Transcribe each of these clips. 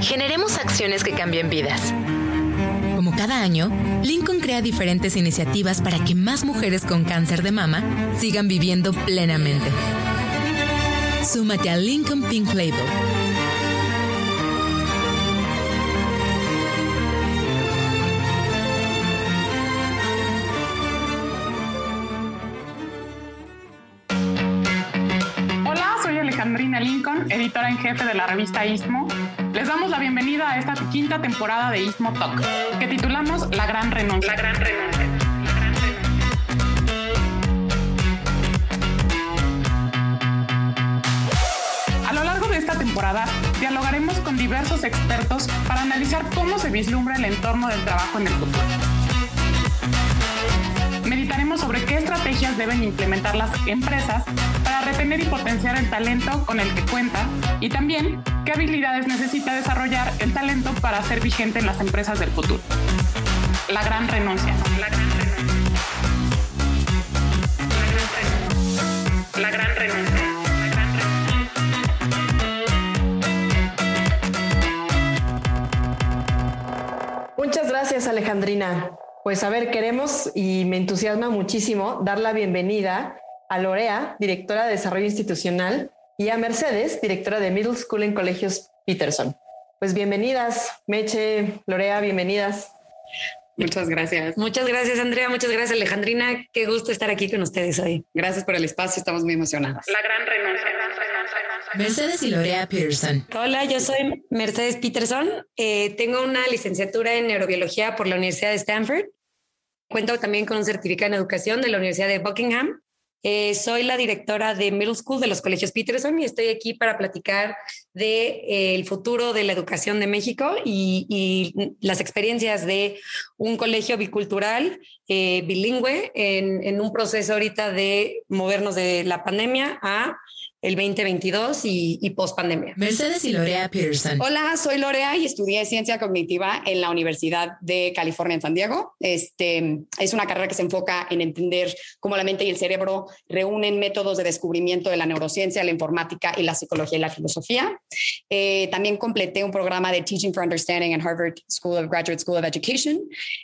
Generemos acciones que cambien vidas. Como cada año, Lincoln crea diferentes iniciativas para que más mujeres con cáncer de mama sigan viviendo plenamente. Súmate a Lincoln Pink Label Alejandrina Lincoln, editora en jefe de la revista Istmo. Les damos la bienvenida a esta quinta temporada de Istmo Talk, que titulamos La Gran Renuncia. La Gran Renuncia. A lo largo de esta temporada dialogaremos con diversos expertos para analizar cómo se vislumbra el entorno del trabajo en el futuro. Meditaremos sobre qué estrategias deben implementar las empresas para retener y potenciar el talento con el que cuenta y también qué habilidades necesita desarrollar el talento para ser vigente en las empresas del futuro. La gran renuncia. La gran renuncia. La gran renuncia. Muchas gracias, Alejandrina. Pues a ver, queremos y me entusiasma muchísimo dar la bienvenida a Lorea, directora de Desarrollo Institucional, y a Mercedes, directora de Middle School en Colegios Peterson. Pues bienvenidas, Meche, Lorea, bienvenidas. Muchas gracias. Muchas gracias, Andrea. Muchas gracias, Alejandrina. Qué gusto estar aquí con ustedes hoy. Gracias por el espacio. Estamos muy emocionadas. La gran renuncia. Mercedes y Lorea Peterson. Hola, yo soy Mercedes Peterson. Eh, tengo una licenciatura en neurobiología por la Universidad de Stanford. Cuento también con un certificado en educación de la Universidad de Buckingham. Eh, soy la directora de Middle School de los colegios Peterson y estoy aquí para platicar del de, eh, futuro de la educación de México y, las experiencias de un colegio bicultural eh, bilingüe en, un proceso ahorita de movernos de la pandemia a el 2022 y, y post pandemia. Mercedes y Lorea Peterson. Hola, soy Lorea y estudié ciencia cognitiva en la Universidad de California en San Diego. Este es una carrera que se enfoca en entender cómo la mente y el cerebro reúnen métodos de descubrimiento de la neurociencia, la informática y la psicología y la filosofía. Eh, también completé un programa de Teaching for Understanding en Harvard School of Graduate School of Education.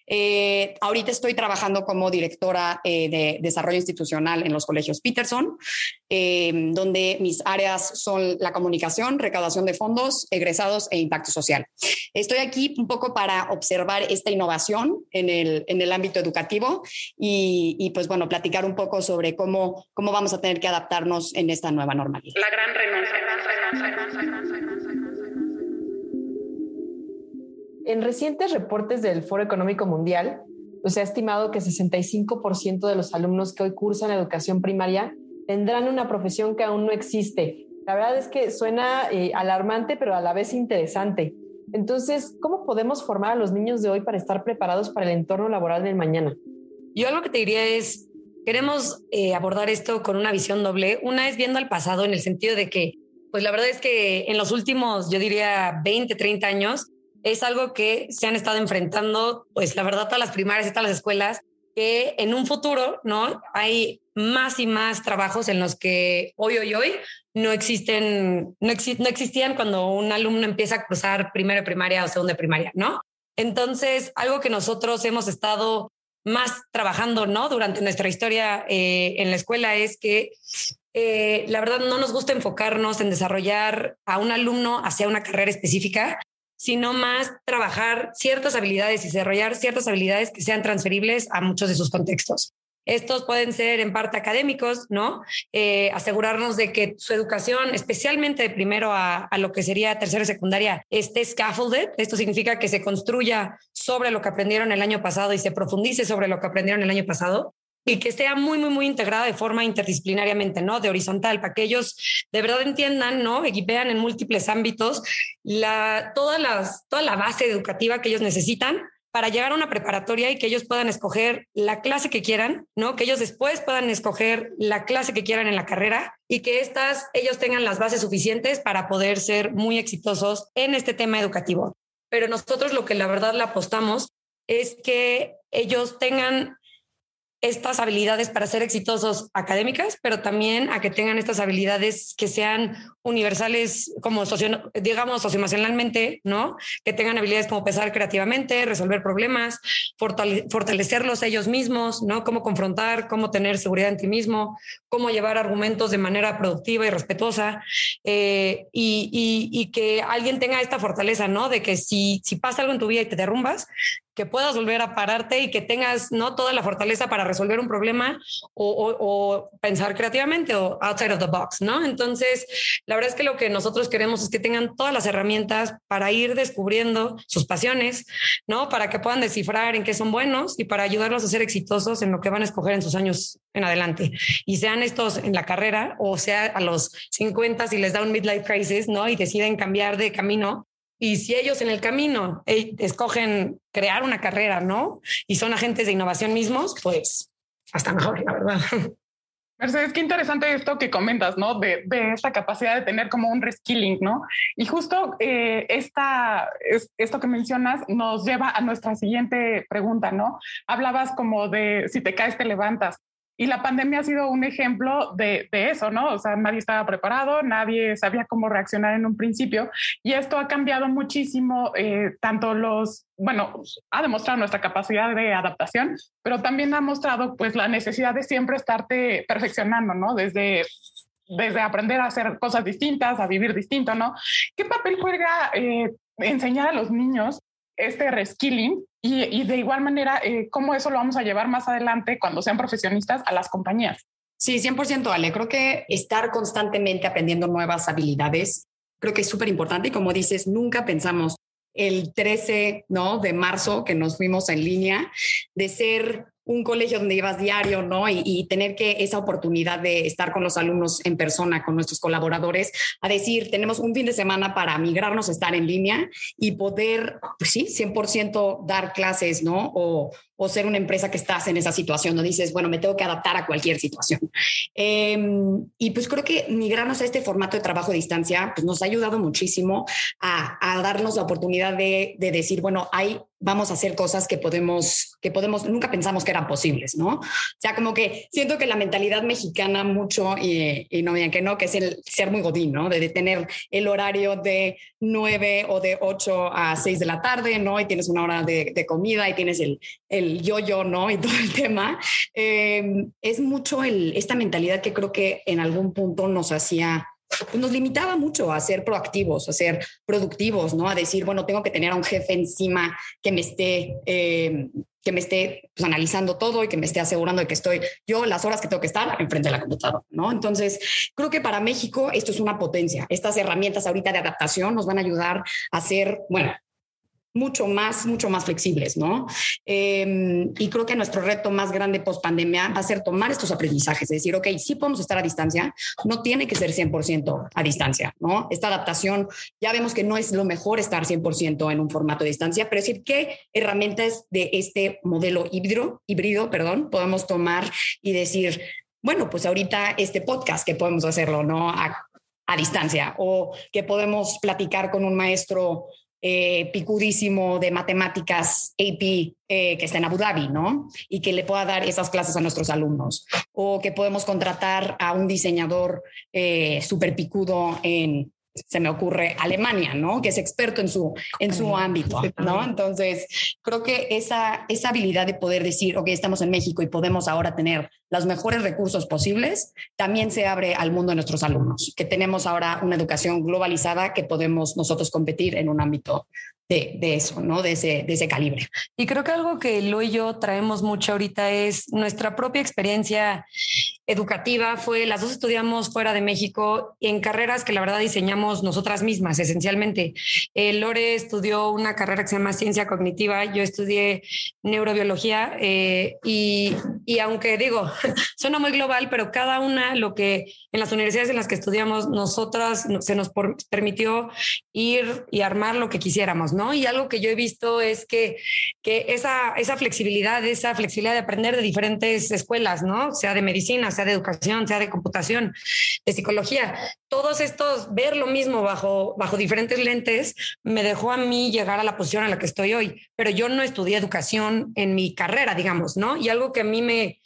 Eh, ahorita estoy trabajando como directora eh, de desarrollo institucional en los colegios Peterson, donde mis áreas son la comunicación, recaudación de fondos, egresados e impacto social. Estoy aquí un poco para observar esta innovación en el, en el ámbito educativo y, y, pues bueno, platicar un poco sobre cómo, cómo vamos a tener que adaptarnos en esta nueva normalidad. La gran renuncia. En recientes reportes del Foro Económico Mundial, pues se ha estimado que 65% de los alumnos que hoy cursan educación primaria tendrán una profesión que aún no existe. La verdad es que suena eh, alarmante, pero a la vez interesante. Entonces, ¿cómo podemos formar a los niños de hoy para estar preparados para el entorno laboral del mañana? Yo algo que te diría es, queremos eh, abordar esto con una visión doble. Una es viendo al pasado en el sentido de que, pues la verdad es que en los últimos, yo diría, 20, 30 años, es algo que se han estado enfrentando, pues la verdad, todas las primarias y todas las escuelas, que en un futuro, ¿no? Hay más y más trabajos en los que hoy, hoy, hoy no existen, no, no existían cuando un alumno empieza a cruzar primero de primaria o segundo de primaria, ¿no? Entonces, algo que nosotros hemos estado más trabajando, ¿no? Durante nuestra historia eh, en la escuela es que eh, la verdad no nos gusta enfocarnos en desarrollar a un alumno hacia una carrera específica, sino más trabajar ciertas habilidades y desarrollar ciertas habilidades que sean transferibles a muchos de sus contextos. Estos pueden ser en parte académicos, ¿no? Eh, asegurarnos de que su educación, especialmente de primero a, a, lo que sería tercera y secundaria, esté scaffolded. Esto significa que se construya sobre lo que aprendieron el año pasado y se profundice sobre lo que aprendieron el año pasado y que esté muy, muy, muy integrada de forma interdisciplinariamente, ¿no? De horizontal, para que ellos de verdad entiendan, ¿no? Equipean en múltiples ámbitos la, todas las, toda la base educativa que ellos necesitan para llegar a una preparatoria y que ellos puedan escoger la clase que quieran, ¿no? Que ellos después puedan escoger la clase que quieran en la carrera y que estas, ellos tengan las bases suficientes para poder ser muy exitosos en este tema educativo. Pero nosotros lo que la verdad le apostamos es que ellos tengan estas habilidades para ser exitosos académicas, pero también a que tengan estas habilidades que sean universales, como digamos, socioemocionalmente, ¿no? Que tengan habilidades como pensar creativamente, resolver problemas, fortalecerlos ellos mismos, ¿no? Cómo confrontar, cómo tener seguridad en ti mismo, cómo llevar argumentos de manera productiva y respetuosa, eh, y, y, que alguien tenga esta fortaleza, ¿no? De que si, si pasa algo en tu vida y te derrumbas, que puedas volver a pararte y que tengas no toda la fortaleza para resolver un problema o, pensar creativamente o outside of the box, ¿no? Entonces, la verdad es que lo que nosotros queremos es que tengan todas las herramientas para ir descubriendo sus pasiones, ¿no? Para que puedan descifrar en qué son buenos y para ayudarlos a ser exitosos en lo que van a escoger en sus años en adelante. Y sean estos en la carrera o sea a los 50 si les da un midlife crisis, ¿no? Y deciden cambiar de camino, y si ellos en el camino escogen crear una carrera, ¿no? Y son agentes de innovación mismos, pues hasta mejor, la verdad. Mercedes, qué interesante esto que comentas, ¿no? De, esta capacidad de tener como un reskilling, ¿no? Y justo eh, esta, esto que mencionas nos lleva a nuestra siguiente pregunta, ¿no? Hablabas como de si te caes, te levantas. Y la pandemia ha sido un ejemplo de, eso, ¿no? O sea, nadie estaba preparado, nadie sabía cómo reaccionar en un principio y esto ha cambiado muchísimo, eh, tanto los, bueno, ha demostrado nuestra capacidad de adaptación, pero también ha mostrado pues la necesidad de siempre estarte perfeccionando, ¿no? Desde desde aprender a hacer cosas distintas, a vivir distinto, ¿no? ¿Qué papel juega eh, enseñar a los niños este reskilling y, de igual manera, eh, cómo eso lo vamos a llevar más adelante cuando sean profesionistas a las compañías. Sí, 100% Ale. Creo que estar constantemente aprendiendo nuevas habilidades, creo que es súper importante y como dices, nunca pensamos el 13 ¿no? de marzo que nos fuimos en línea de ser un colegio donde ibas diario, ¿no? Y, tener que esa oportunidad de estar con los alumnos en persona, con nuestros colaboradores, a decir, tenemos un fin de semana para migrarnos estar en línea y poder, pues sí, 100% dar clases, ¿no? O, o ser una empresa que estás en esa situación, no dices, bueno, me tengo que adaptar a cualquier situación. Em, y pues creo que migrarnos a este formato de trabajo a distancia, pues nos ha ayudado muchísimo a, a darnos la oportunidad de, de, decir, bueno, hay, vamos a hacer cosas que podemos, que podemos, nunca pensamos que eran posibles, ¿no? O sea, como que siento que la mentalidad mexicana mucho, y, y no me que no, que es el ser muy godín, ¿no? De, de tener el horario de 9 o de 8 a 6 de la tarde, ¿no? Y tienes una hora de, de comida y tienes el, el yo-yo, ¿no? Y todo el tema, em, es mucho el, esta mentalidad que creo que en algún punto nos hacía pues, nos limitaba mucho a ser proactivos, a ser productivos, ¿no? A decir, bueno, tengo que tener a un jefe encima que me esté, em, que me esté pues, analizando todo y que me esté asegurando de que estoy yo las horas que tengo que estar enfrente de la computadora, ¿no? Entonces, creo que para México esto es una potencia. Estas herramientas ahorita de adaptación nos van a ayudar a ser, bueno, mucho más, mucho más flexibles, ¿no? Em, y creo que nuestro reto más grande post pandemia va a ser tomar estos aprendizajes, es decir, ok, sí podemos estar a distancia, no tiene que ser 100% a distancia, ¿no? Esta adaptación, ya vemos que no es lo mejor estar 100% en un formato de distancia, pero es decir, ¿qué herramientas de este modelo híbrido, híbrido, perdón, podemos tomar y decir, bueno, pues ahorita este podcast que podemos hacerlo, ¿no? A, a distancia o que podemos platicar con un maestro eh, picudísimo de matemáticas AP eh, que está en Abu Dhabi, ¿no? Y que le pueda dar esas clases a nuestros alumnos. O que podemos contratar a un diseñador eh, súper picudo en se me ocurre Alemania, ¿no? Que es experto en su, en su ámbito, ¿no? Entonces, creo que esa, esa habilidad de poder decir, ok, estamos en México y podemos ahora tener los mejores recursos posibles, también se abre al mundo de nuestros alumnos, que tenemos ahora una educación globalizada que podemos nosotros competir en un ámbito de, de, eso, ¿no? De ese, de ese calibre. Y creo que algo que lo y yo traemos mucho ahorita es nuestra propia experiencia educativa. Fue, las dos estudiamos fuera de México en carreras que la verdad diseñamos nosotras mismas, esencialmente. Eh, Lore estudió una carrera que se llama ciencia cognitiva, yo estudié neurobiología eh, y, y aunque digo, suena muy global, pero cada una, lo que en las universidades en las que estudiamos, nosotras se nos permitió ir y armar lo que quisiéramos, ¿no? Y algo que yo he visto es que, que esa, esa flexibilidad, esa flexibilidad de aprender de diferentes escuelas, ¿no? Sea de medicina, sea de educación, sea de computación, de psicología. Todos estos, ver lo mismo bajo, bajo diferentes lentes, me dejó a mí llegar a la posición en la que estoy hoy. Pero yo no estudié educación en mi carrera, digamos, ¿no? Y algo que a mí me,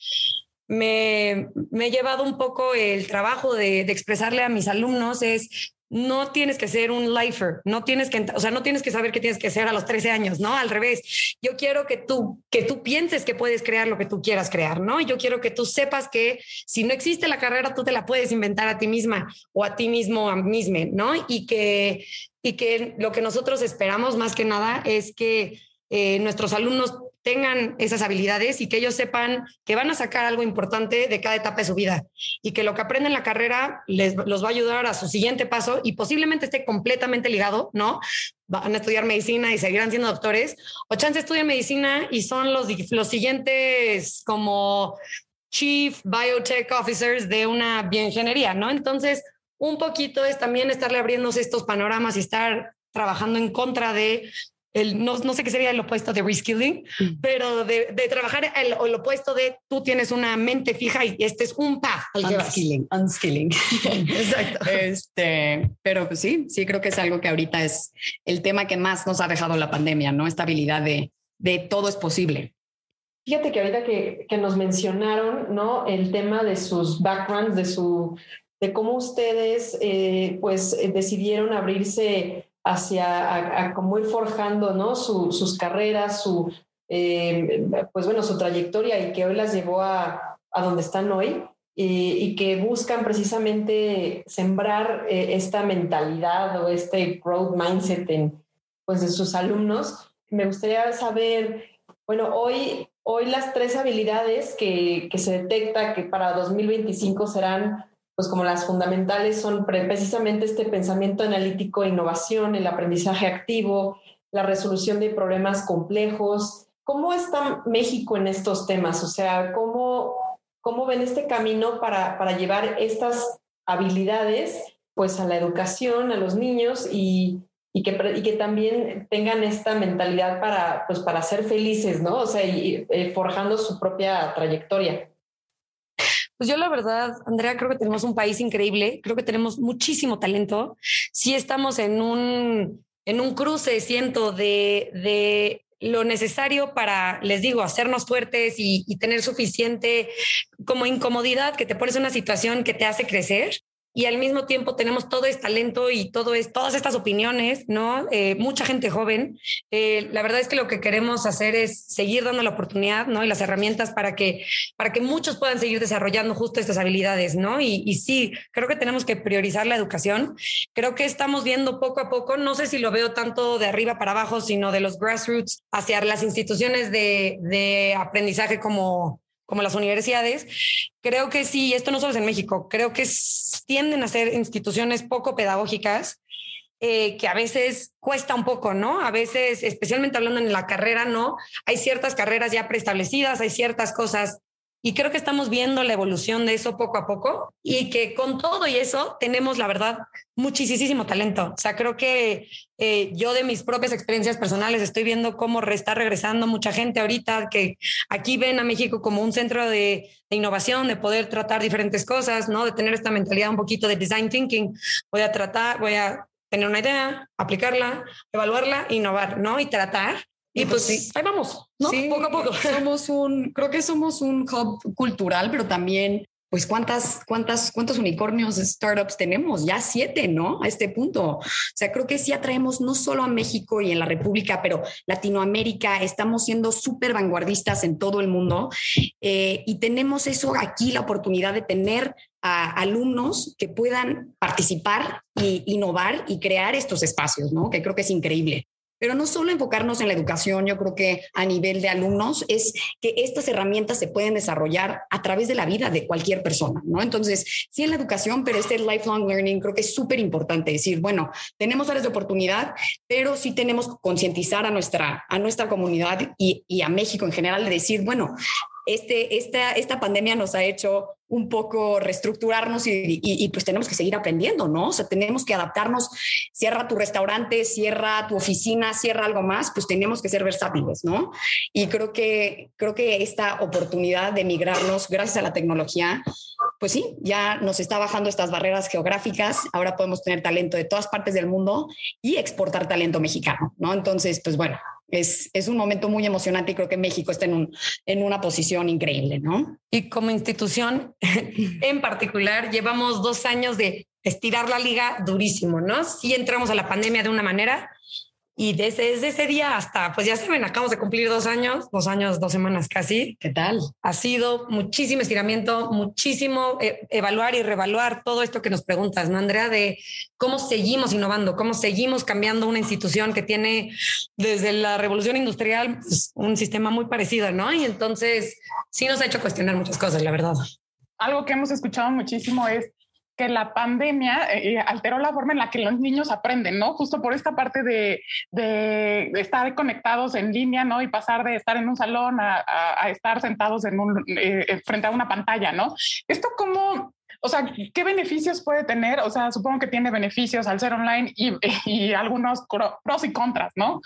me, me llevado un poco el trabajo de, de expresarle a mis alumnos es no tienes que ser un lifer, no tienes que, o sea, no tienes que saber qué tienes que hacer a los 13 años, ¿no? Al revés. Yo quiero que tú, que tú pienses que puedes crear lo que tú quieras crear, ¿no? Yo quiero que tú sepas que si no existe la carrera, tú te la puedes inventar a ti misma o a ti mismo, a misma, ¿no? Y que, y que lo que nosotros esperamos más que nada es que eh, nuestros alumnos tengan esas habilidades y que ellos sepan que van a sacar algo importante de cada etapa de su vida y que lo que aprenden en la carrera les los va a ayudar a su siguiente paso y posiblemente esté completamente ligado, ¿no? Van a estudiar medicina y seguirán siendo doctores, o chance estudian medicina y son los, los siguientes como chief biotech officers de una bioingeniería, ¿no? Entonces, un poquito es también estarle abriéndose estos panoramas y estar trabajando en contra de no, no, sé qué sería el opuesto de reskilling, mm. pero de, de trabajar el, el, opuesto de tú tienes una mente fija y este es un path unskilling, unskilling. Exacto. Este, pero pues sí, sí creo que es algo que ahorita es el tema que más nos ha dejado la pandemia, ¿no? Esta habilidad de, de todo es posible. Fíjate que ahorita que, que nos mencionaron, ¿no? El tema de sus backgrounds, de su, de cómo ustedes, eh, pues, decidieron abrirse hacia a, cómo ir forjando ¿no? sus carreras, su, eh, pues bueno, su trayectoria y que hoy las llevó a, a donde están hoy y, que buscan precisamente sembrar eh, esta mentalidad o este growth mindset en pues, de sus alumnos. Me gustaría saber, bueno, hoy, hoy las tres habilidades que, que se detecta que para 2025 serán pues como las fundamentales son precisamente este pensamiento analítico, innovación, el aprendizaje activo, la resolución de problemas complejos. ¿Cómo está México en estos temas? O sea, ¿cómo, cómo ven este camino para, para llevar estas habilidades pues a la educación, a los niños y, y que, y que también tengan esta mentalidad para, pues, para ser felices, ¿no? O sea, y, eh, forjando su propia trayectoria. Pues yo la verdad, Andrea, creo que tenemos un país increíble, creo que tenemos muchísimo talento. Sí estamos en un, en un cruce, siento, de, de lo necesario para, les digo, hacernos fuertes y, y, tener suficiente como incomodidad que te pones en una situación que te hace crecer y al mismo tiempo tenemos todo este talento y todo es, todas estas opiniones, ¿no? Eh, mucha gente joven. Eh, la verdad es que lo que queremos hacer es seguir dando la oportunidad, ¿no? Y las herramientas para que, para que muchos puedan seguir desarrollando justo estas habilidades, ¿no? Y, y sí, creo que tenemos que priorizar la educación. Creo que estamos viendo poco a poco, no sé si lo veo tanto de arriba para abajo, sino de los grassroots hacia las instituciones de, de aprendizaje como como las universidades, creo que sí, esto no solo es en México, creo que tienden a ser instituciones poco pedagógicas, eh, que a veces cuesta un poco, ¿no? A veces, especialmente hablando en la carrera, ¿no? Hay ciertas carreras ya preestablecidas, hay ciertas cosas y creo que estamos viendo la evolución de eso poco a poco y que con todo y eso tenemos, la verdad, muchísimo talento. O sea, creo que eh, yo de mis propias experiencias personales estoy viendo cómo está regresando mucha gente ahorita que aquí ven a México como un centro de, de, innovación, de poder tratar diferentes cosas, ¿no? De tener esta mentalidad un poquito de design thinking. Voy a tratar, voy a tener una idea, aplicarla, evaluarla, innovar, ¿no? Y tratar y pues, sí. ahí vamos, ¿no? poco a poco. Somos un, creo que somos un hub cultural, pero también, pues, ¿cuántas, cuántas, cuántos unicornios startups tenemos? Ya siete, ¿no? A este punto. O sea, creo que sí atraemos no solo a México y en la República, pero Latinoamérica, estamos siendo súper vanguardistas en todo el mundo eh, y tenemos eso aquí, la oportunidad de tener a alumnos que puedan participar y innovar y crear estos espacios, ¿no? Que creo que es increíble. Pero no solo enfocarnos en la educación, yo creo que a nivel de alumnos es que estas herramientas se pueden desarrollar a través de la vida de cualquier persona, ¿no? Entonces, sí en la educación, pero este lifelong learning creo que es súper importante decir, bueno, tenemos áreas de oportunidad, pero sí tenemos que concientizar a nuestra, a nuestra comunidad y, y a México en general de decir, bueno, este, esta, esta pandemia nos ha hecho un poco reestructurarnos y, y, y, pues tenemos que seguir aprendiendo, ¿no? O sea, tenemos que adaptarnos. Cierra tu restaurante, cierra tu oficina, cierra algo más, pues tenemos que ser versátiles, ¿no? Y creo que, creo que esta oportunidad de migrarnos gracias a la tecnología pues sí, ya nos está bajando estas barreras geográficas. Ahora podemos tener talento de todas partes del mundo y exportar talento mexicano, ¿no? Entonces, pues bueno, es, es un momento muy emocionante y creo que México está en, un, en una posición increíble, ¿no? Y como institución en particular, llevamos dos años de estirar la liga durísimo, ¿no? Sí entramos a la pandemia de una manera, y desde, ese día hasta, pues ya saben, acabamos de cumplir dos años, dos años, dos semanas casi. ¿Qué tal? Ha sido muchísimo estiramiento, muchísimo eh, evaluar y revaluar todo esto que nos preguntas, ¿no, Andrea? De cómo seguimos innovando, cómo seguimos cambiando una institución que tiene desde la revolución industrial pues, un sistema muy parecido, ¿no? Y entonces sí nos ha hecho cuestionar muchas cosas, la verdad. Algo que hemos escuchado muchísimo es que la pandemia eh, eh, alteró la forma en la que los niños aprenden, ¿no? Justo por esta parte de, de, estar conectados en línea, ¿no? Y pasar de estar en un salón a, a, estar sentados en un, eh, frente a una pantalla, ¿no? Esto cómo, o sea, ¿qué beneficios puede tener? O sea, supongo que tiene beneficios al ser online y, y algunos pros y contras, ¿no?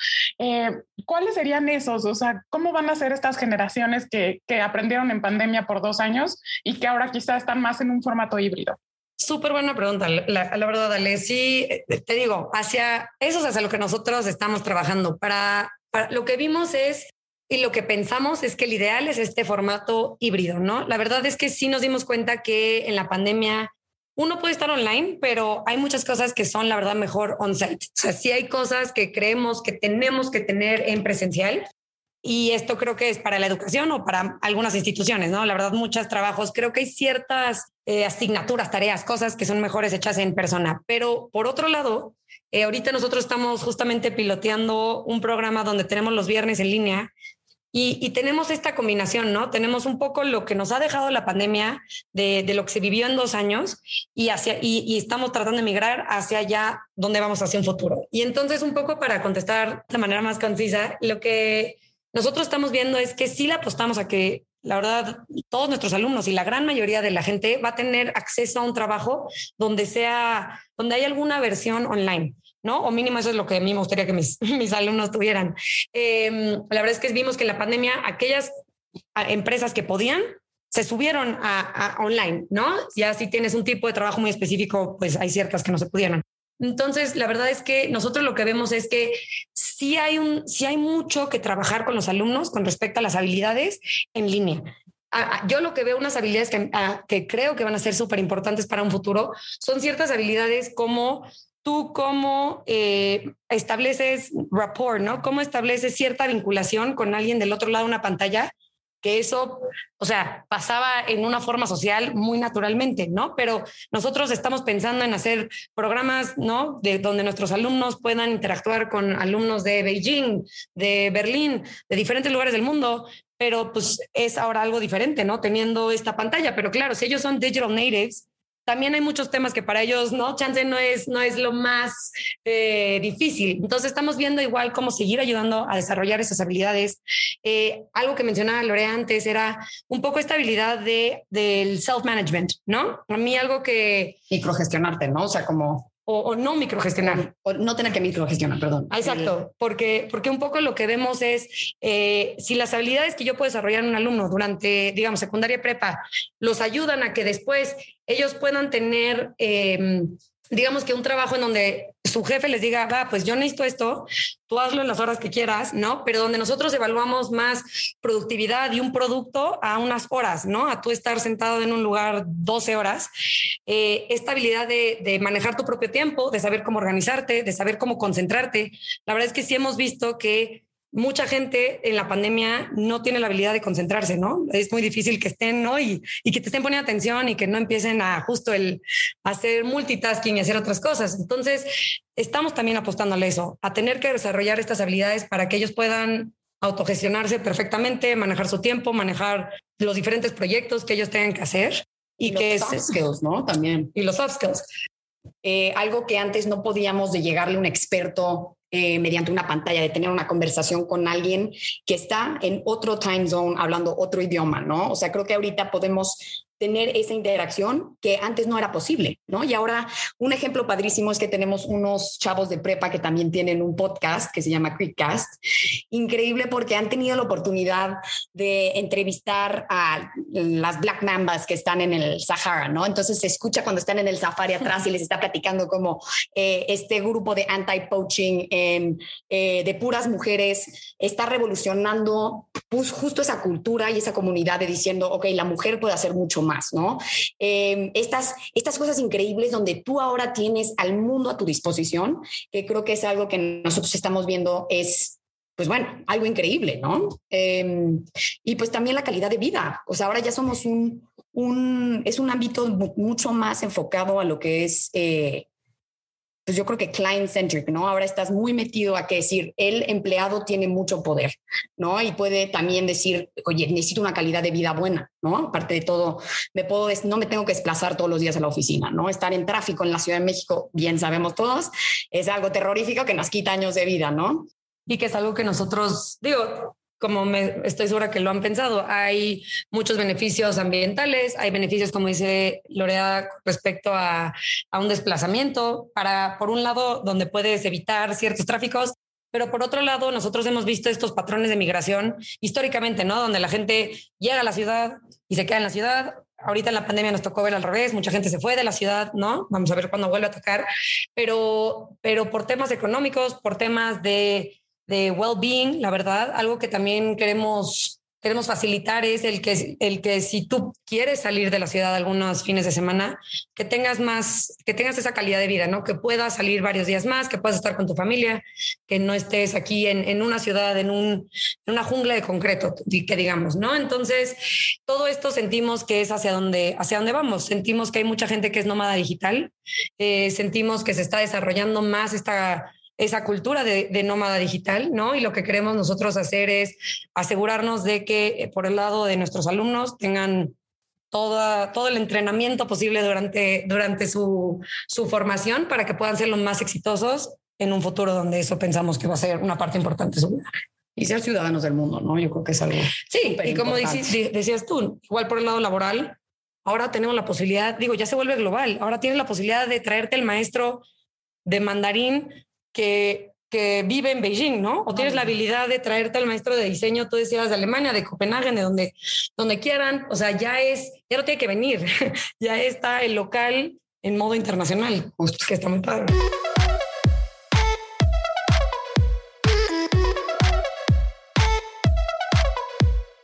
¿Cuáles serían esos? O sea, ¿cómo van a ser estas generaciones que, que aprendieron en pandemia por dos años y que ahora quizá están más en un formato híbrido? Súper buena pregunta, la, la, verdad, Ale. Sí, eh, te digo, hacia eso es hacia lo que nosotros estamos trabajando. Para, para, lo que vimos es y lo que pensamos es que el ideal es este formato híbrido, ¿no? La verdad es que sí nos dimos cuenta que en la pandemia uno puede estar online, pero hay muchas cosas que son, la verdad, mejor on-site. O sea, sí hay cosas que creemos que tenemos que tener en presencial, y esto creo que es para la educación o para algunas instituciones, ¿no? La verdad, muchos trabajos, creo que hay ciertas eh, asignaturas, tareas, cosas que son mejores hechas en persona. Pero por otro lado, eh, ahorita nosotros estamos justamente piloteando un programa donde tenemos los viernes en línea y, tenemos esta combinación, ¿no? Tenemos un poco lo que nos ha dejado la pandemia de, lo que se vivió en dos años y, hacia, y, y, estamos tratando de migrar hacia allá donde vamos hacia un futuro. Y entonces, un poco para contestar de manera más concisa, lo que nosotros estamos viendo es que sí le apostamos a que la verdad, todos nuestros alumnos y la gran mayoría de la gente va a tener acceso a un trabajo donde sea, donde hay alguna versión online, ¿no? O mínimo eso es lo que a mí me gustaría que mis, mis alumnos tuvieran. Eh, la verdad es que vimos que en la pandemia aquellas empresas que podían se subieron a, a, online, ¿no? Ya si tienes un tipo de trabajo muy específico, pues hay ciertas que no se pudieran. Entonces, la verdad es que nosotros lo que vemos es que sí hay, un, sí hay mucho que trabajar con los alumnos con respecto a las habilidades en línea. Yo lo que veo, unas habilidades que, que creo que van a ser súper importantes para un futuro, son ciertas habilidades como tú cómo eh, estableces rapport, ¿no? Cómo estableces cierta vinculación con alguien del otro lado de una pantalla que eso, o sea, pasaba en una forma social muy naturalmente, ¿no? Pero nosotros estamos pensando en hacer programas, ¿no? De donde nuestros alumnos puedan interactuar con alumnos de Beijing, de Berlín, de diferentes lugares del mundo, pero pues es ahora algo diferente, ¿no? Teniendo esta pantalla, pero claro, si ellos son digital natives, también hay muchos temas que para ellos, no, chance no es, no es lo más eh, difícil. Entonces estamos viendo igual cómo seguir ayudando a desarrollar esas habilidades. Eh, algo que mencionaba Lorea antes era un poco esta habilidad de, del self-management, ¿no? A mí algo que... Microgestionarte, ¿no? O sea, como o, no microgestionar. O, no tener que microgestionar, perdón. Exacto, porque, porque un poco lo que vemos es eh, si las habilidades que yo puedo desarrollar en un alumno durante, digamos, secundaria y prepa, los ayudan a que después ellos puedan tener eh, digamos que un trabajo en donde su jefe les diga, va, pues yo necesito esto, tú hazlo en las horas que quieras, ¿no? Pero donde nosotros evaluamos más productividad y un producto a unas horas, ¿no? A tú estar sentado en un lugar 12 horas, eh, esta habilidad de, de, manejar tu propio tiempo, de saber cómo organizarte, de saber cómo concentrarte. La verdad es que sí hemos visto que mucha gente en la pandemia no tiene la habilidad de concentrarse, ¿no? Es muy difícil que estén, ¿no? Y, y, que te estén poniendo atención y que no empiecen a justo el hacer multitasking y hacer otras cosas. Entonces, estamos también apostándole eso, a tener que desarrollar estas habilidades para que ellos puedan autogestionarse perfectamente, manejar su tiempo, manejar los diferentes proyectos que ellos tengan que hacer. Y, y que los soft skills, ¿no? También. Y los soft skills. Eh, algo que antes no podíamos de llegarle a un experto eh, mediante una pantalla, de tener una conversación con alguien que está en otro time zone hablando otro idioma, ¿no? O sea, creo que ahorita podemos tener esa interacción que antes no era posible, ¿no? Y ahora un ejemplo padrísimo es que tenemos unos chavos de prepa que también tienen un podcast que se llama Quickcast. Increíble porque han tenido la oportunidad de entrevistar a las Black Mambas que están en el Sahara, ¿no? Entonces se escucha cuando están en el safari atrás y les está platicando como eh, este grupo de anti-poaching eh, de puras mujeres está revolucionando pues, justo esa cultura y esa comunidad de diciendo, ok, la mujer puede hacer mucho más ¿no? Em, estas, estas cosas increíbles donde tú ahora tienes al mundo a tu disposición, que creo que es algo que nosotros estamos viendo es pues bueno, algo increíble, ¿no? Em, y pues también la calidad de vida. O sea, ahora ya somos un, un es un ámbito mucho más enfocado a lo que es eh, pues yo creo que client centric, ¿no? Ahora estás muy metido a que decir, el empleado tiene mucho poder, ¿no? Y puede también decir, oye, necesito una calidad de vida buena, ¿no? Aparte de todo, me puedo, no me tengo que desplazar todos los días a la oficina, ¿no? Estar en tráfico en la Ciudad de México, bien sabemos todos, es algo terrorífico que nos quita años de vida, ¿no? Y que es algo que nosotros, digo, como me, estoy segura que lo han pensado. Hay muchos beneficios ambientales, hay beneficios, como dice Lorea, respecto a, a, un desplazamiento, para, por un lado, donde puedes evitar ciertos tráficos, pero por otro lado, nosotros hemos visto estos patrones de migración históricamente, ¿no? Donde la gente llega a la ciudad y se queda en la ciudad. Ahorita en la pandemia nos tocó ver al revés, mucha gente se fue de la ciudad, ¿no? Vamos a ver cuándo vuelve a tocar, pero, pero por temas económicos, por temas de de well-being, la verdad, algo que también queremos queremos facilitar es el que, el que si tú quieres salir de la ciudad algunos fines de semana, que tengas más, que tengas esa calidad de vida, ¿no? Que puedas salir varios días más, que puedas estar con tu familia, que no estés aquí en, en una ciudad, en, un, en una jungla de concreto, que digamos, ¿no? Entonces, todo esto sentimos que es hacia donde, hacia dónde vamos. Sentimos que hay mucha gente que es nómada digital, eh, sentimos que se está desarrollando más esta esa cultura de, nómada digital, ¿no? Y lo que queremos nosotros hacer es asegurarnos de que eh, por el lado de nuestros alumnos tengan toda, todo el entrenamiento posible durante, durante su, su formación para que puedan ser los más exitosos en un futuro donde eso pensamos que va a ser una parte importante de su vida. Y ser ciudadanos del mundo, ¿no? Yo creo que es algo. Sí, y como decías tú, igual por el lado laboral, ahora tenemos la posibilidad, digo, ya se vuelve global, ahora tienes la posibilidad de traerte el maestro de mandarín que, que vive en Beijing, ¿no? O tienes la habilidad de traerte al maestro de diseño, tú decías de Alemania, de Copenhague, de donde, donde quieran, o sea, ya es, ya no tiene que venir, ya está el local en modo internacional, justo que está muy padre.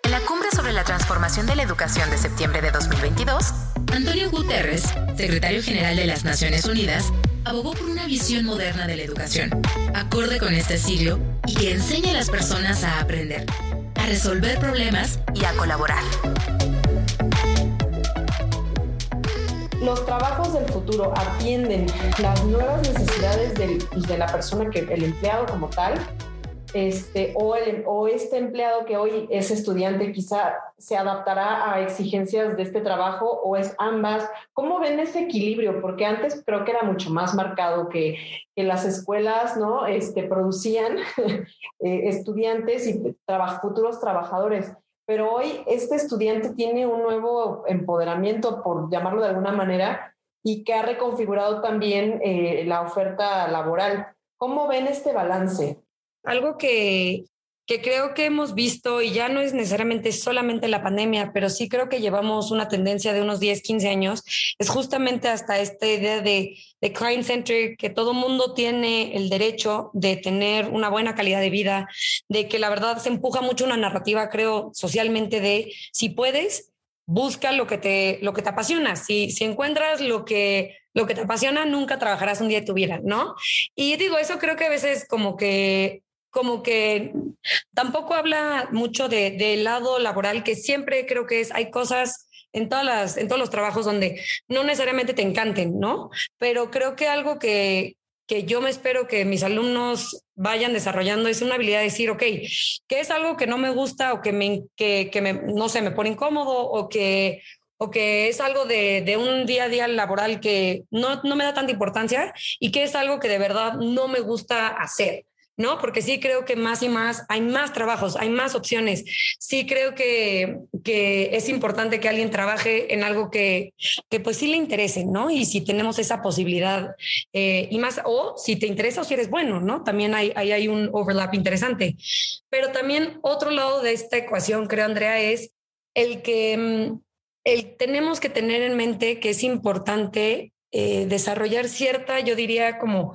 En la cumbre sobre la transformación de la educación de septiembre de 2022, Antonio Guterres, secretario general de las Naciones Unidas, abogó por una visión moderna de la educación, acorde con este siglo y que enseñe a las personas a aprender, a resolver problemas y a colaborar. Los trabajos del futuro atienden las nuevas necesidades de la persona, que el empleado como tal, este, o, este empleado que hoy es estudiante quizá se adaptará a exigencias de este trabajo o es ambas. ¿Cómo ven ese equilibrio? Porque antes creo que era mucho más marcado que, que las escuelas ¿no? este, producían eh, estudiantes y futuros trabajadores. Pero hoy este estudiante tiene un nuevo empoderamiento, por llamarlo de alguna manera, y que ha reconfigurado también eh, la oferta laboral. ¿Cómo ven este balance? Algo que, que creo que hemos visto, y ya no es necesariamente solamente la pandemia, pero sí creo que llevamos una tendencia de unos 10, 15 años, es justamente hasta esta idea de, de client centric, que todo mundo tiene el derecho de tener una buena calidad de vida, de que la verdad se empuja mucho una narrativa, creo, socialmente de si puedes, busca lo que te, lo que te apasiona. Si, si encuentras lo que, lo que te apasiona, nunca trabajarás un día de tu vida, ¿no? Y digo, eso creo que a veces como que como que tampoco habla mucho del de lado laboral, que siempre creo que es, hay cosas en, todas las, en todos los trabajos donde no necesariamente te encanten, ¿no? Pero creo que algo que, que yo me espero que mis alumnos vayan desarrollando es una habilidad de decir, ok, ¿qué es algo que no me gusta o que, me, que, que me, no sé, me pone incómodo o que, o que es algo de, de, un día a día laboral que no, no me da tanta importancia y que es algo que de verdad no me gusta hacer. ¿No? Porque sí creo que más y más hay más trabajos, hay más opciones. Sí creo que, que es importante que alguien trabaje en algo que, que pues sí le interese, ¿no? Y si tenemos esa posibilidad eh, y más, o si te interesa o si eres bueno, ¿no? También hay, hay, hay un overlap interesante. Pero también otro lado de esta ecuación, creo, Andrea, es el que mm, el, tenemos que tener en mente que es importante eh, desarrollar cierta, yo diría, como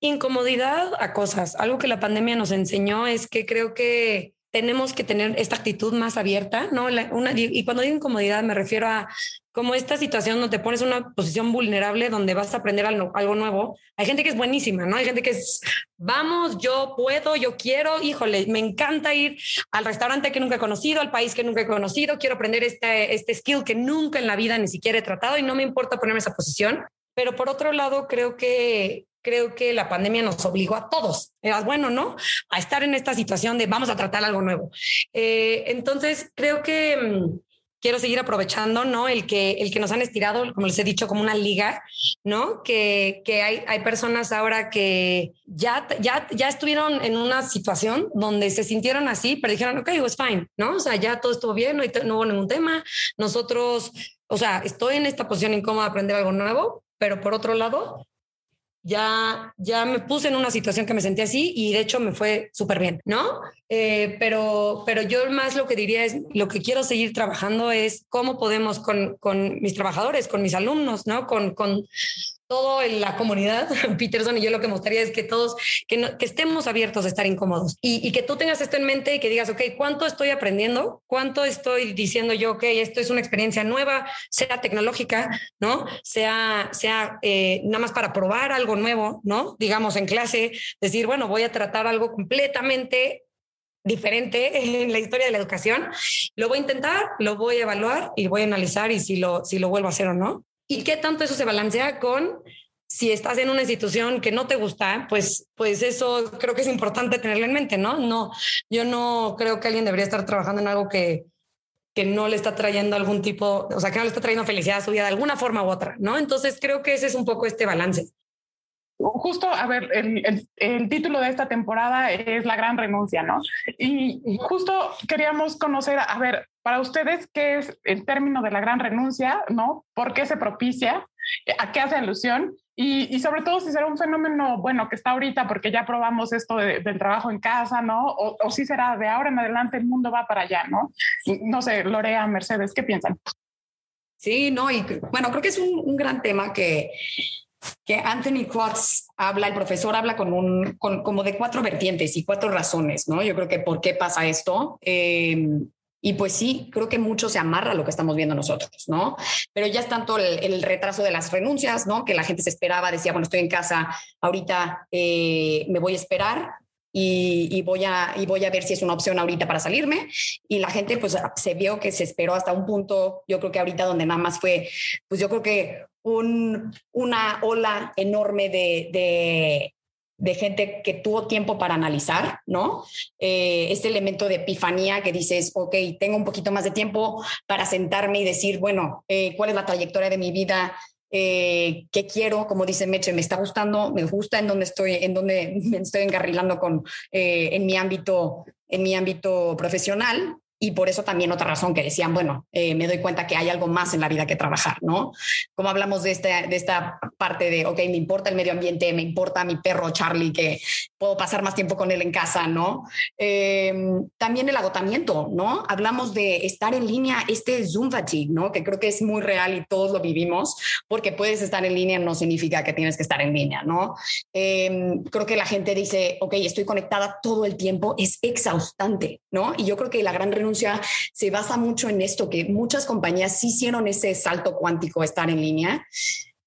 incomodidad a cosas. Algo que la pandemia nos enseñó es que creo que tenemos que tener esta actitud más abierta, ¿no? una, y cuando digo incomodidad me refiero a como esta situación donde te pones una posición vulnerable donde vas a aprender algo, algo, nuevo. Hay gente que es buenísima, ¿no? Hay gente que es, vamos, yo puedo, yo quiero, híjole, me encanta ir al restaurante que nunca he conocido, al país que nunca he conocido, quiero aprender este, este skill que nunca en la vida ni siquiera he tratado y no me importa ponerme esa posición. Pero por otro lado, creo que creo que la pandemia nos obligó a todos, era bueno, ¿no? A estar en esta situación de vamos a tratar algo nuevo. Eh, entonces, creo que mm, quiero seguir aprovechando, ¿no? El que, el que nos han estirado, como les he dicho, como una liga, ¿no? Que, que hay, hay personas ahora que ya, ya, ya estuvieron en una situación donde se sintieron así, pero dijeron, ok, was fine, ¿no? O sea, ya todo estuvo bien, no, no hubo ningún tema. Nosotros, o sea, estoy en esta posición incómoda de aprender algo nuevo, pero por otro lado, ya, ya me puse en una situación que me sentí así y de hecho me fue súper bien, ¿no? Eh, pero, pero yo más lo que diría es, lo que quiero seguir trabajando es cómo podemos con, con mis trabajadores, con mis alumnos, ¿no? Con, con todo en la comunidad, Peterson y yo lo que me gustaría es que todos, que, que estemos abiertos a estar incómodos y, y, que tú tengas esto en mente y que digas, ok, ¿cuánto estoy aprendiendo? ¿Cuánto estoy diciendo yo, ok, esto es una experiencia nueva, sea tecnológica, ¿no? Sea, sea eh, nada más para probar algo nuevo, ¿no? Digamos en clase, decir, bueno, voy a tratar algo completamente diferente en la historia de la educación. Lo voy a intentar, lo voy a evaluar y voy a analizar y si lo, si lo vuelvo a hacer o no. ¿Y qué tanto eso se balancea con si estás en una institución que no te gusta, pues, pues eso creo que es importante tenerlo en mente, ¿no? No, yo no creo que alguien debería estar trabajando en algo que, que no le está trayendo algún tipo, o sea, que no le está trayendo felicidad a su vida de alguna forma u otra, ¿no? Entonces creo que ese es un poco este balance. Justo, a ver, el, el, título de esta temporada es La Gran Renuncia, ¿no? Y justo queríamos conocer, a ver, para ustedes, ¿qué es el término de la gran renuncia, ¿no? ¿Por qué se propicia? ¿A qué hace alusión? Y, y sobre todo si será un fenómeno, bueno, que está ahorita porque ya probamos esto de, del trabajo en casa, ¿no? O, o si será de ahora en adelante el mundo va para allá, ¿no? No sé, Lorea, Mercedes, ¿qué piensan? Sí, no, y bueno, creo que es un, un gran tema que que Anthony Klotz habla, el profesor habla con un, con, como de cuatro vertientes y cuatro razones, ¿no? Yo creo que por qué pasa esto. Eh, y pues sí, creo que mucho se amarra a lo que estamos viendo nosotros, ¿no? Pero ya es tanto el, retraso de las renuncias, ¿no? Que la gente se esperaba, decía, bueno, estoy en casa, ahorita eh, me voy a esperar, y, y, voy a, y voy a ver si es una opción ahorita para salirme. Y la gente pues se vio que se esperó hasta un punto, yo creo que ahorita donde nada más fue, pues yo creo que un, una ola enorme de, de, gente que tuvo tiempo para analizar, ¿no? Eh, este elemento de epifanía que dices, ok, tengo un poquito más de tiempo para sentarme y decir, bueno, eh, ¿cuál es la trayectoria de mi vida? Eh, qué quiero, como dice Meche, me está gustando, me gusta en donde estoy, en donde me estoy engarrilando con, eh, en mi ámbito, en mi ámbito profesional y por eso también otra razón que decían, bueno, eh, me doy cuenta que hay algo más en la vida que trabajar, ¿no? Como hablamos de, este, de esta parte de, ok, me importa el medio ambiente, me importa mi perro Charlie, que puedo pasar más tiempo con él en casa, ¿no? Eh, también el agotamiento, ¿no? Hablamos de estar en línea, este Zoom fatigue, ¿no? Que creo que es muy real y todos lo vivimos, porque puedes estar en línea no significa que tienes que estar en línea, ¿no? Eh, creo que la gente dice, ok, estoy conectada todo el tiempo, es exhaustante, ¿no? Y yo creo que la gran se basa mucho en esto, que muchas compañías sí hicieron ese salto cuántico a estar en línea,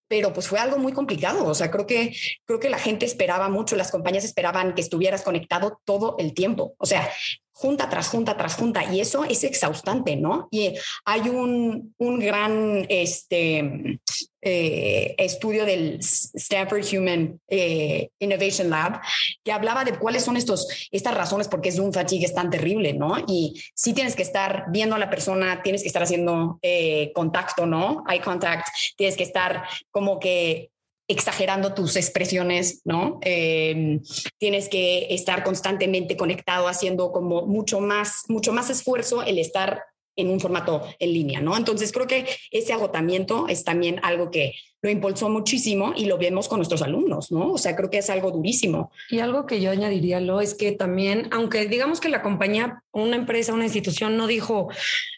pero pues fue algo muy complicado. O sea, creo que, creo que la gente esperaba mucho, las compañías esperaban que estuvieras conectado todo el tiempo. O sea, junta tras junta tras junta y eso es exhaustante, ¿no? Y hay un, un gran este, eh, estudio del Stanford Human eh, Innovation Lab que hablaba de cuáles son estos, estas razones por qué Zoom fatigue es tan terrible, ¿no? Y sí tienes que estar viendo a la persona, tienes que estar haciendo eh, contacto, ¿no? Eye contact, tienes que estar como que exagerando tus expresiones, ¿no? Em, tienes que estar constantemente conectado, haciendo como mucho más, mucho más esfuerzo el estar en un formato en línea, ¿no? Entonces creo que ese agotamiento es también algo que lo impulsó muchísimo y lo vemos con nuestros alumnos, ¿no? O sea, creo que es algo durísimo. Y algo que yo añadiría, lo es que también, aunque digamos que la compañía, una empresa, una institución no dijo,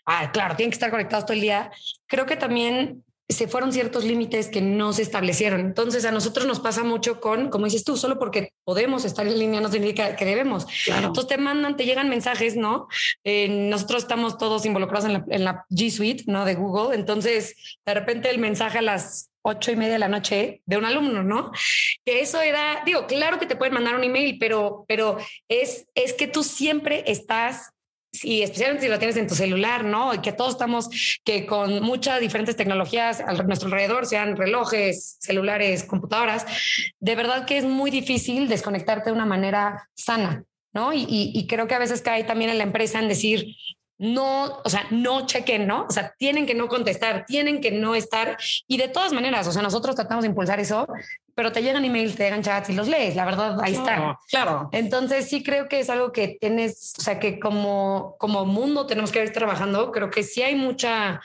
ah, claro, tienen que estar conectados todo el día, creo que también se fueron ciertos límites que no se establecieron. Entonces a nosotros nos pasa mucho con, como dices tú, solo porque podemos estar en línea no significa que debemos. Entonces te mandan, te llegan mensajes, ¿no? Eh, nosotros estamos todos involucrados en la, en la, G Suite, ¿no? De Google. Entonces de repente el mensaje a las ocho y media de la noche de un alumno, ¿no? Que eso era, digo, claro que te pueden mandar un email, pero, pero es, es que tú siempre estás y especialmente si lo tienes en tu celular, ¿no? Y que todos estamos que con muchas diferentes tecnologías a nuestro alrededor, sean relojes, celulares, computadoras, de verdad que es muy difícil desconectarte de una manera sana, ¿no? Y, y creo que a veces cae también en la empresa en decir, no, o sea, no chequen, ¿no? O sea, tienen que no contestar, tienen que no estar. Y de todas maneras, o sea, nosotros tratamos de impulsar eso, pero te llegan emails, te llegan chats y los lees, la verdad, ahí está. Claro. Entonces sí creo que es algo que tienes, o sea, que como, como mundo tenemos que ir trabajando. Creo que sí hay mucha,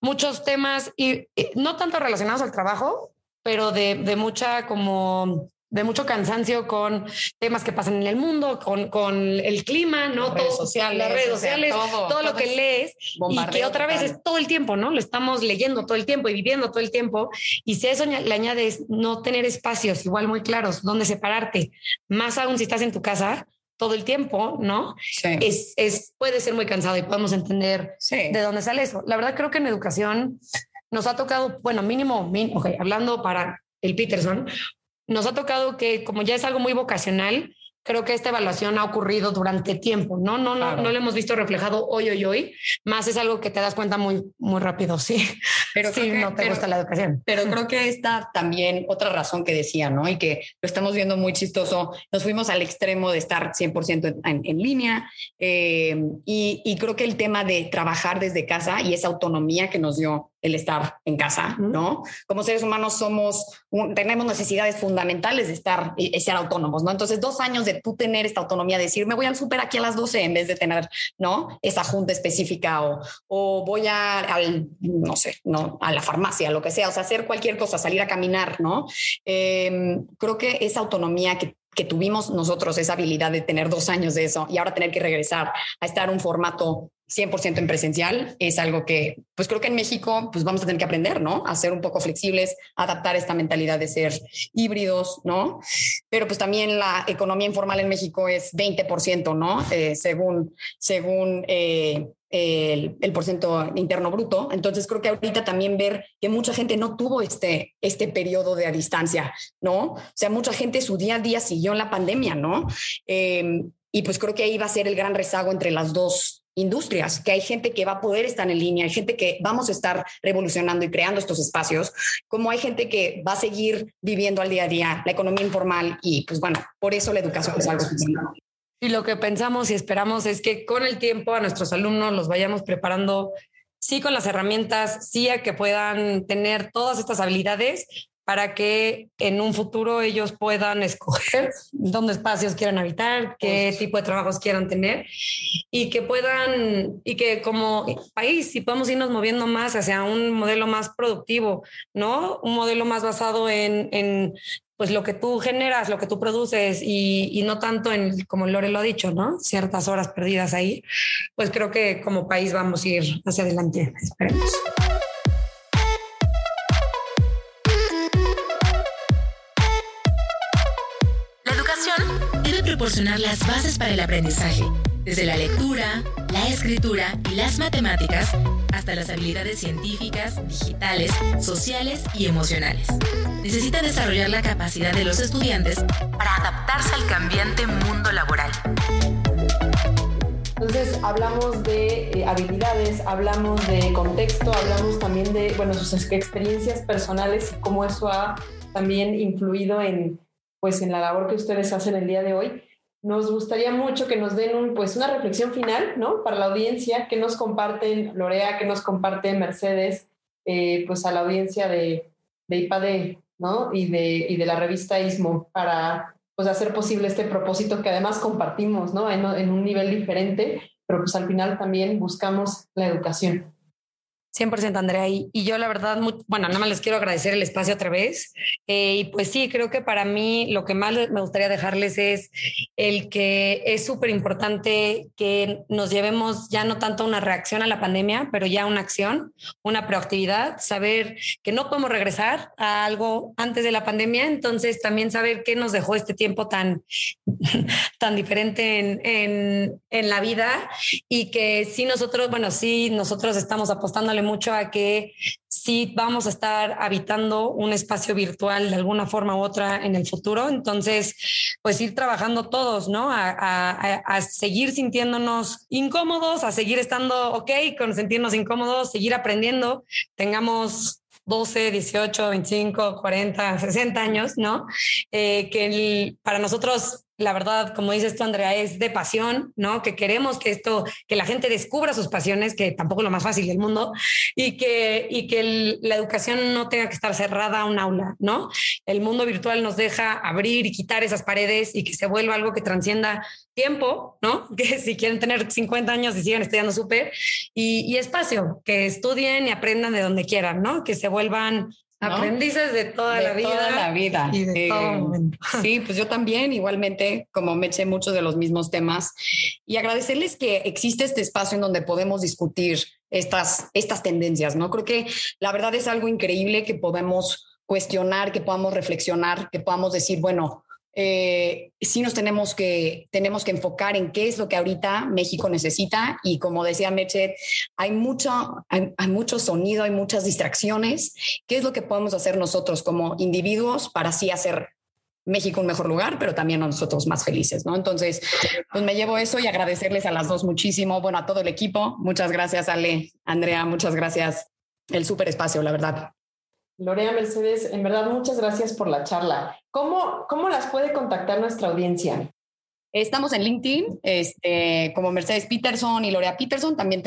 muchos temas y, no tanto relacionados al trabajo, pero de, de mucha como de mucho cansancio con temas que pasan en el mundo, con, con el clima, ¿no? Las redes sociales, las redes sociales, todo, lo que lees y que otra vez es todo el tiempo, ¿no? Lo estamos leyendo todo el tiempo y viviendo todo el tiempo. Y si a eso le añades no tener espacios igual muy claros donde separarte, más aún si estás en tu casa, todo el tiempo, ¿no? Es, es, puede ser muy cansado y podemos entender de dónde sale eso. La verdad creo que en educación nos ha tocado, bueno, mínimo, mínimo hablando para el Peterson, nos ha tocado que como ya es algo muy vocacional, creo que esta evaluación ha ocurrido durante tiempo, ¿no? No, no, no lo hemos visto reflejado hoy, hoy, hoy, más es algo que te das cuenta muy, muy rápido, sí. Pero sí, no te gusta la educación. Pero creo que esta también otra razón que decía, ¿no? Y que lo estamos viendo muy chistoso, nos fuimos al extremo de estar 100% en, en, línea eh, y, y creo que el tema de trabajar desde casa y esa autonomía que nos dio el estar en casa, ¿no? Como seres humanos somos, tenemos necesidades fundamentales de estar y ser autónomos, ¿no? Entonces, dos años de tú tener esta autonomía, de decir, me voy al súper aquí a las 12 en vez de tener, ¿no? Esa junta específica o, o voy a, al, no sé, ¿no? A la farmacia, lo que sea, o sea, hacer cualquier cosa, salir a caminar, ¿no? Em, creo que esa autonomía que que tuvimos nosotros esa habilidad de tener dos años de eso y ahora tener que regresar a estar un formato 100% en presencial es algo que, pues creo que en México, pues vamos a tener que aprender, ¿no? A ser un poco flexibles, adaptar esta mentalidad de ser híbridos, ¿no? Pero pues también la economía informal en México es 20%, ¿no? Eh, según, según eh, el, el porcentaje interno bruto. Entonces creo que ahorita también ver que mucha gente no tuvo este, este periodo de a distancia, ¿no? O sea, mucha gente su día a día siguió en la pandemia, ¿no? Eh, y pues creo que ahí va a ser el gran rezago entre las dos industrias, que hay gente que va a poder estar en línea, hay gente que vamos a estar revolucionando y creando estos espacios, como hay gente que va a seguir viviendo al día a día la economía informal y pues bueno, por eso la educación es algo Y lo que pensamos y esperamos es que con el tiempo a nuestros alumnos los vayamos preparando, sí con las herramientas, sí a que puedan tener todas estas habilidades, para que en un futuro ellos puedan escoger dónde espacios quieran habitar, qué tipo de trabajos quieran tener y que puedan, y que como país, si podemos irnos moviendo más hacia un modelo más productivo, ¿no? Un modelo más basado en, en pues lo que tú generas, lo que tú produces y, y, no tanto en, como Lore lo ha dicho, ¿no? Ciertas horas perdidas ahí, pues creo que como país vamos a ir hacia adelante, esperemos. Proporcionar las bases para el aprendizaje, desde la lectura, la escritura y las matemáticas hasta las habilidades científicas, digitales, sociales y emocionales. Necesita desarrollar la capacidad de los estudiantes para adaptarse al cambiante mundo laboral. Entonces hablamos de eh, habilidades, hablamos de contexto, hablamos también de bueno, sus experiencias personales y cómo eso ha también influido en, pues en la labor que ustedes hacen el día de hoy. Nos gustaría mucho que nos den un, pues una reflexión final, ¿no? Para la audiencia, que nos comparten Lorea, que nos comparten Mercedes, eh, pues a la audiencia de, de IPADE ¿no? Y de, y de la revista ISMO para pues, hacer posible este propósito que además compartimos, ¿no? En, en un nivel diferente, pero pues al final también buscamos la educación. 100% Andrea. Y, y, yo la verdad, bueno, nada más les quiero agradecer el espacio otra vez. Eh, y pues sí, creo que para mí lo que más me gustaría dejarles es el que es súper importante que nos llevemos ya no tanto una reacción a la pandemia, pero ya una acción, una proactividad, saber que no podemos regresar a algo antes de la pandemia, entonces también saber qué nos dejó este tiempo tan, tan diferente en, en, en la vida y que sí nosotros, bueno, sí nosotros estamos apostándole mucho a que si vamos a estar habitando un espacio virtual de alguna forma u otra en el futuro. Entonces, pues ir trabajando todos, ¿no? A, a, seguir sintiéndonos incómodos, a seguir estando ok con sentirnos incómodos, seguir aprendiendo, tengamos 12, 18, 25, 40, 60 años, ¿no? Eh, que para nosotros la verdad, como dices tú, Andrea, es de pasión, ¿no? Que queremos que esto, que la gente descubra sus pasiones, que tampoco es lo más fácil del mundo, y que, y que la educación no tenga que estar cerrada a un aula, ¿no? El mundo virtual nos deja abrir y quitar esas paredes y que se vuelva algo que transcienda tiempo, ¿no? Que si quieren tener 50 años y sigan estudiando súper, y, y espacio, que estudien y aprendan de donde quieran, ¿no? Que se vuelvan Aprendices de toda la vida. Toda la vida. Y de todo Eh, momento. Sí, pues yo también, igualmente, como me eché muchos de los mismos temas. Y agradecerles que existe este espacio en donde podemos discutir estas, estas tendencias, ¿no? Creo que la verdad es algo increíble que podemos cuestionar, que podamos reflexionar, que podamos decir, bueno, eh, sí nos tenemos que, tenemos que enfocar en qué es lo que ahorita México necesita y como decía Meche, hay mucho, hay, hay sonido, hay muchas distracciones. ¿Qué es lo que podemos hacer nosotros como individuos para así hacer México un mejor lugar, pero también a nosotros más felices, ¿no? Entonces, pues me llevo eso y agradecerles a las dos muchísimo, bueno, a todo el equipo. Muchas gracias, Ale, Andrea, muchas gracias. El súper espacio, la verdad. Lorea Mercedes, en verdad, muchas gracias por la charla. ¿Cómo, cómo las puede contactar nuestra audiencia? Estamos en LinkedIn, este, como Mercedes Peterson y Lorea Peterson. También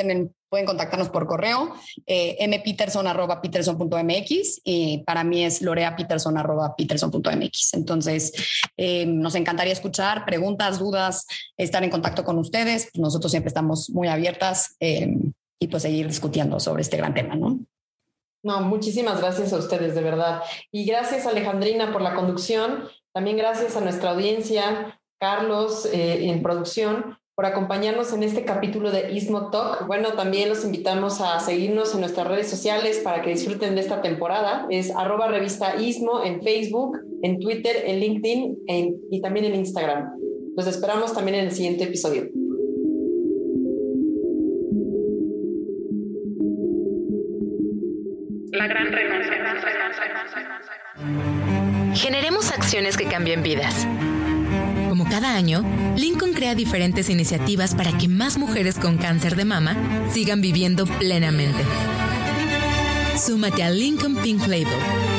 pueden contactarnos por correo, eh, mpeterson.peterson.mx y para mí es loreapeterson.peterson.mx. Entonces, eh, nos encantaría escuchar preguntas, dudas, estar en contacto con ustedes. Nosotros siempre estamos muy abiertas eh, y pues seguir discutiendo sobre este gran tema, ¿no? No, muchísimas gracias a ustedes, de verdad. Y gracias, Alejandrina, por la conducción. También gracias a nuestra audiencia, Carlos, eh, en producción, por acompañarnos en este capítulo de Ismo Talk. Bueno, también los invitamos a seguirnos en nuestras redes sociales para que disfruten de esta temporada. Es arroba revista Ismo en Facebook, en Twitter, en LinkedIn y también en Instagram. Los esperamos también en el siguiente episodio. Gran. Generemos acciones que cambien vidas. Como cada año, Lincoln crea diferentes iniciativas para que más mujeres con cáncer de mama sigan viviendo plenamente. Súmate a Lincoln Pink Label